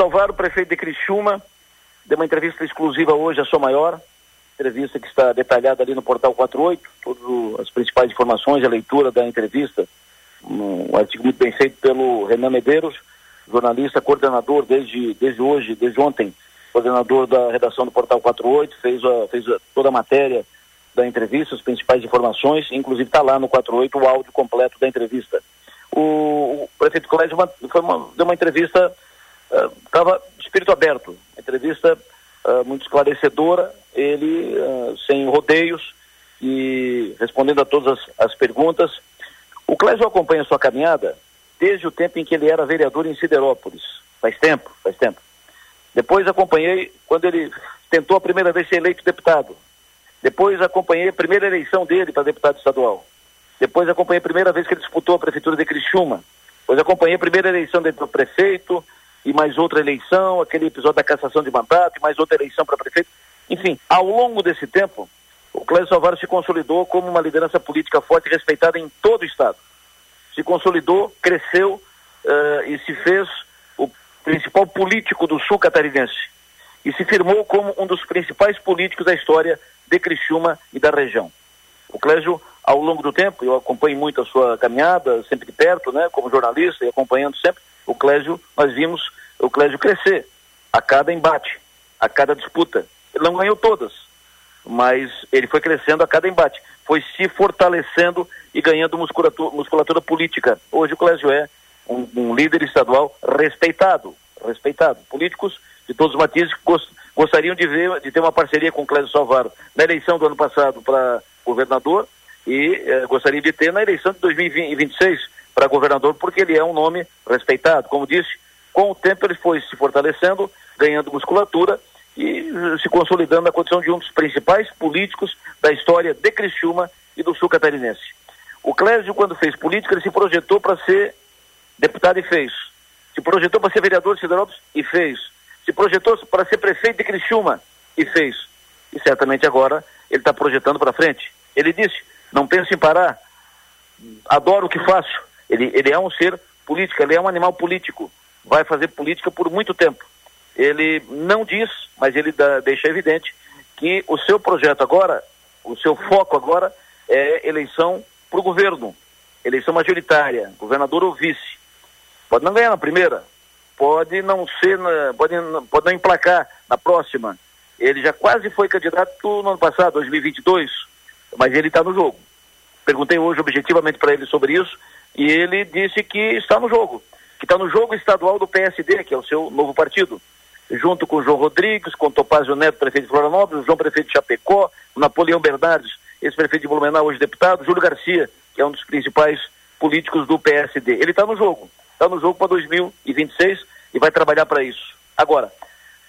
Salvaro, prefeito de Criciúma, deu uma entrevista exclusiva hoje, a sua maior, entrevista que está detalhada ali no portal 48, todas as principais informações, a leitura da entrevista, um artigo muito bem feito pelo Renan Medeiros, jornalista, coordenador desde, desde hoje, desde ontem, coordenador da redação do Portal 48, fez, a, fez a, toda a matéria da entrevista, as principais informações, inclusive está lá no 48 o áudio completo da entrevista. O, o prefeito uma, deu uma entrevista, estava de espírito aberto, entrevista uh, muito esclarecedora, ele uh, sem rodeios e respondendo a todas as, as perguntas. O Clésio acompanha sua caminhada desde o tempo em que ele era vereador em Siderópolis. Faz tempo, faz tempo. Depois acompanhei quando ele tentou a primeira vez ser eleito deputado. Depois acompanhei a primeira eleição dele para deputado estadual. Depois acompanhei a primeira vez que ele disputou a prefeitura de Criciúma. Depois acompanhei a primeira eleição dele para prefeito e mais outra eleição, aquele episódio da cassação de mandato e mais outra eleição para prefeito. Enfim, ao longo desse tempo, o Clésio Salvaro se consolidou como uma liderança política forte e respeitada em todo o Estado. Se consolidou, cresceu uh, e se fez o principal político do sul catarinense. E se firmou como um dos principais políticos da história de Criciúma e da região. O Clésio, ao longo do tempo, eu acompanho muito a sua caminhada, sempre de perto, né, como jornalista e acompanhando sempre, o Clésio, nós vimos o Clésio crescer a cada embate, a cada disputa. Ele não ganhou todas, mas ele foi crescendo a cada embate, foi se fortalecendo e ganhando musculatura, musculatura política. Hoje o Clésio é um, um, líder estadual respeitado, respeitado. Políticos de todos os matizes gost, gostariam de ver, de ter uma parceria com o Clésio Salvaro na eleição do ano passado para governador e eh, gostariam de ter na eleição de 2026 para governador, porque ele é um nome respeitado. Como disse, com o tempo ele foi se fortalecendo, ganhando musculatura e se consolidando na condição de um dos principais políticos da história de Criciúma e do sul catarinense. O Clésio, quando fez política, ele se projetou para ser deputado e fez. Se projetou para ser vereador de Siderópolis e fez. Se projetou para ser prefeito de Criciúma e fez. E certamente agora ele está projetando para frente. Ele disse: não penso em parar, adoro o que faço. Ele, ele é um ser político, ele é um animal político. Vai fazer política por muito tempo. Ele não diz, mas ele dá, deixa evidente que o seu projeto agora, o seu foco agora é eleição para o governo, eleição majoritária, governador ou vice. Pode não ganhar na primeira, pode não ser, pode, pode não emplacar na próxima. Ele já quase foi candidato no ano passado, 2022, mas ele está no jogo. Perguntei hoje objetivamente para ele sobre isso e ele disse que está no jogo, que está no jogo estadual do PSD, que é o seu novo partido, junto com João Rodrigues, com Topazio Neto, prefeito de Florianópolis, João prefeito de Chapecó, Napoleão Bernardes, ex-prefeito de Blumenau, hoje deputado, Júlio Garcia, que é um dos principais políticos do PSD. Ele está no jogo, está no jogo para 2026 e vai trabalhar para isso. Agora,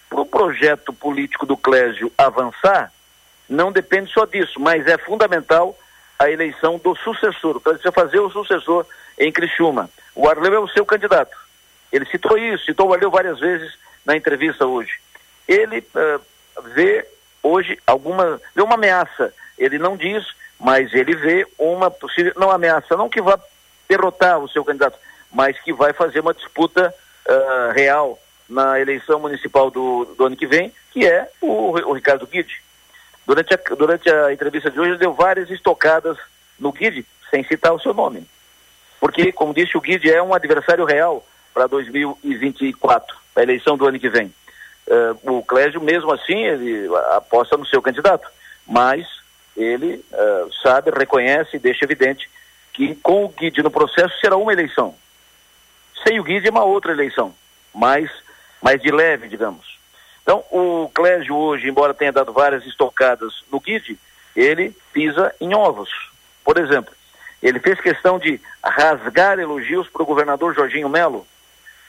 para o projeto político do Clésio avançar, não depende só disso, mas é fundamental a eleição do sucessor, para você fazer o sucessor em Criciúma. O Arleu é o seu candidato. Ele citou isso, citou o Arleu várias vezes na entrevista hoje. Ele uh, vê hoje alguma, vê uma ameaça ele não diz, mas ele vê uma possível, não ameaça, não que vá derrotar o seu candidato, mas que vai fazer uma disputa uh, real na eleição municipal do, do, ano que vem, que é o, o Ricardo Guide. Durante a, durante a entrevista de hoje, deu várias estocadas no Guide, sem citar o seu nome. Porque, como disse, o Guide é um adversário real para 2024, a eleição do ano que vem. Uh, o Clésio, mesmo assim, ele aposta no seu candidato, mas ele uh, sabe, reconhece e deixa evidente que com o Guide no processo será uma eleição. Sem o Guide é uma outra eleição, mais, mais de leve, digamos. Então, o Clésio hoje, embora tenha dado várias estocadas no Guide, ele pisa em ovos. Por exemplo, ele fez questão de rasgar elogios para o governador Jorginho Melo,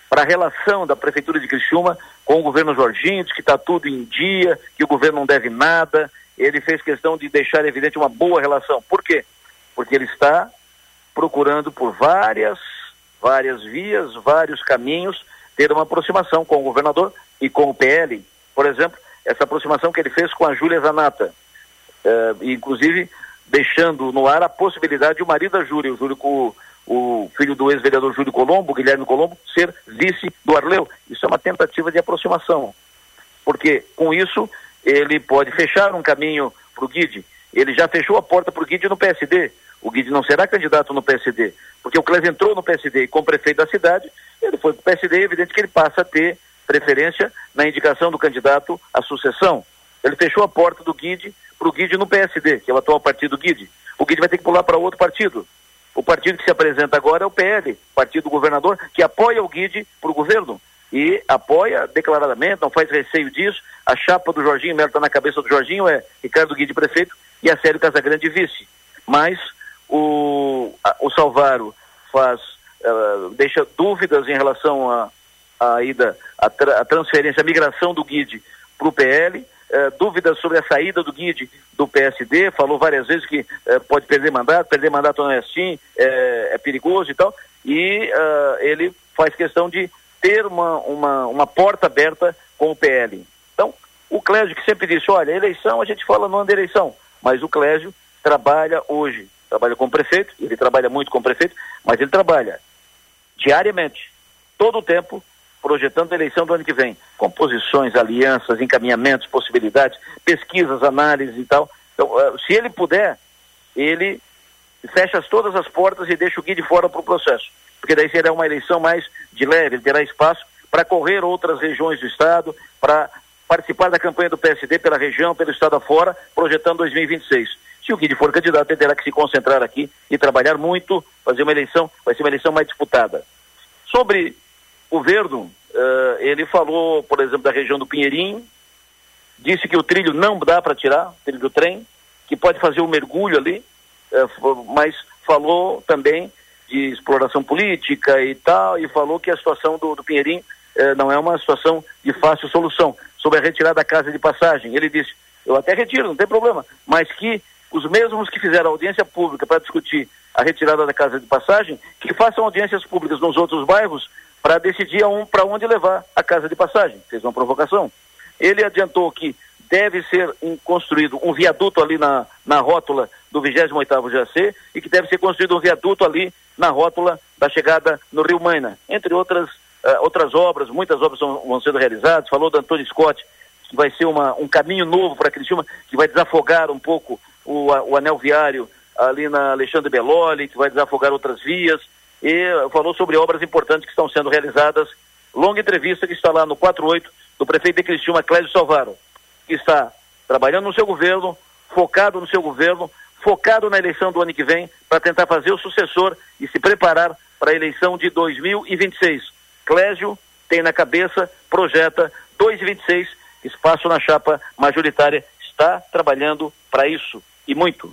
para a relação da Prefeitura de Criciúma com o governo Jorginho, diz que está tudo em dia, que o governo não deve nada, ele fez questão de deixar evidente uma boa relação. Por quê? Porque ele está procurando por várias, várias vias, vários caminhos, ter uma aproximação com o governador e com o PL. Por exemplo, essa aproximação que ele fez com a Júlia Zanata, uh, inclusive deixando no ar a possibilidade de o marido da Júlia, o Júlio, o filho do ex-vereador Júlio Colombo, Guilherme Colombo, ser vice do Arleu. Isso é uma tentativa de aproximação. Porque com isso ele pode fechar um caminho para o Guide. Ele já fechou a porta para o Guide no PSD. O Guide não será candidato no PSD, porque o Clésio entrou no PSD e como prefeito da cidade, ele foi para o PSD, é evidente que ele passa a ter preferência na indicação do candidato à sucessão. Ele fechou a porta do Guide para o Guide no PSD, que é o atual partido Guide. O Guide vai ter que pular para outro partido. O partido que se apresenta agora é o PL, partido do governador, que apoia o Guide para o governo. E apoia declaradamente, não faz receio disso. A chapa do Jorginho, Melo está na cabeça do Jorginho, é Ricardo Guide prefeito e a Célio Casagrande vice. Mas o, a, o Salvaro faz, uh, deixa dúvidas em relação a, a, ida, a, tra, a transferência, a migração do Guide para o PL, Uh, dúvidas sobre a saída do Guide do PSD, falou várias vezes que uh, pode perder mandato, perder mandato não é assim, é, é perigoso e tal, e uh, ele faz questão de ter uma, uma, uma porta aberta com o PL. Então, o Clésio que sempre disse, olha, eleição, a gente fala no ano da eleição, mas o Clésio trabalha hoje, trabalha com o prefeito, ele trabalha muito com o prefeito, mas ele trabalha diariamente, todo o tempo, projetando a eleição do ano que vem. Composições, alianças, encaminhamentos, possibilidades, pesquisas, análises e tal. Então, uh, se ele puder, ele fecha todas as portas e deixa o Gui de fora para o processo. Porque daí será uma eleição mais de leve, ele terá espaço para correr outras regiões do Estado, para participar da campanha do PSD pela região, pelo Estado afora, projetando 2026. Se o Guide for candidato, ele terá que se concentrar aqui e trabalhar muito, fazer uma eleição, vai ser uma eleição mais disputada. Sobre o Verdo, uh, ele falou, por exemplo, da região do Pinheirinho, disse que o trilho não dá para tirar, o trilho do trem, que pode fazer um mergulho ali, uh, mas falou também de exploração política e tal, e falou que a situação do, do Pinheirinho uh, não é uma situação de fácil solução. Sobre a retirada da casa de passagem, ele disse, eu até retiro, não tem problema, mas que os mesmos que fizeram audiência pública para discutir a retirada da casa de passagem, que façam audiências públicas nos outros bairros para decidir um, para onde levar a casa de passagem. Fez uma provocação. Ele adiantou que deve ser construído um viaduto ali na, na rótula do 28º GAC e que deve ser construído um viaduto ali na rótula da chegada no Rio Maina, entre outras, uh, outras obras, muitas obras vão sendo realizadas, falou do Antônio Scott, que vai ser uma, um caminho novo para Criciúma, que vai desafogar um pouco o, o anel viário ali na Alexandre Belloli, que vai desafogar outras vias, e falou sobre obras importantes que estão sendo realizadas. Longa entrevista que está lá no 48 do prefeito de Clésio Salvaro, que está trabalhando no seu governo, focado no seu governo, focado na eleição do ano que vem, para tentar fazer o sucessor e se preparar para a eleição de 2026. Clésio tem na cabeça, projeta 2026, espaço na chapa majoritária, está trabalhando para isso e muito.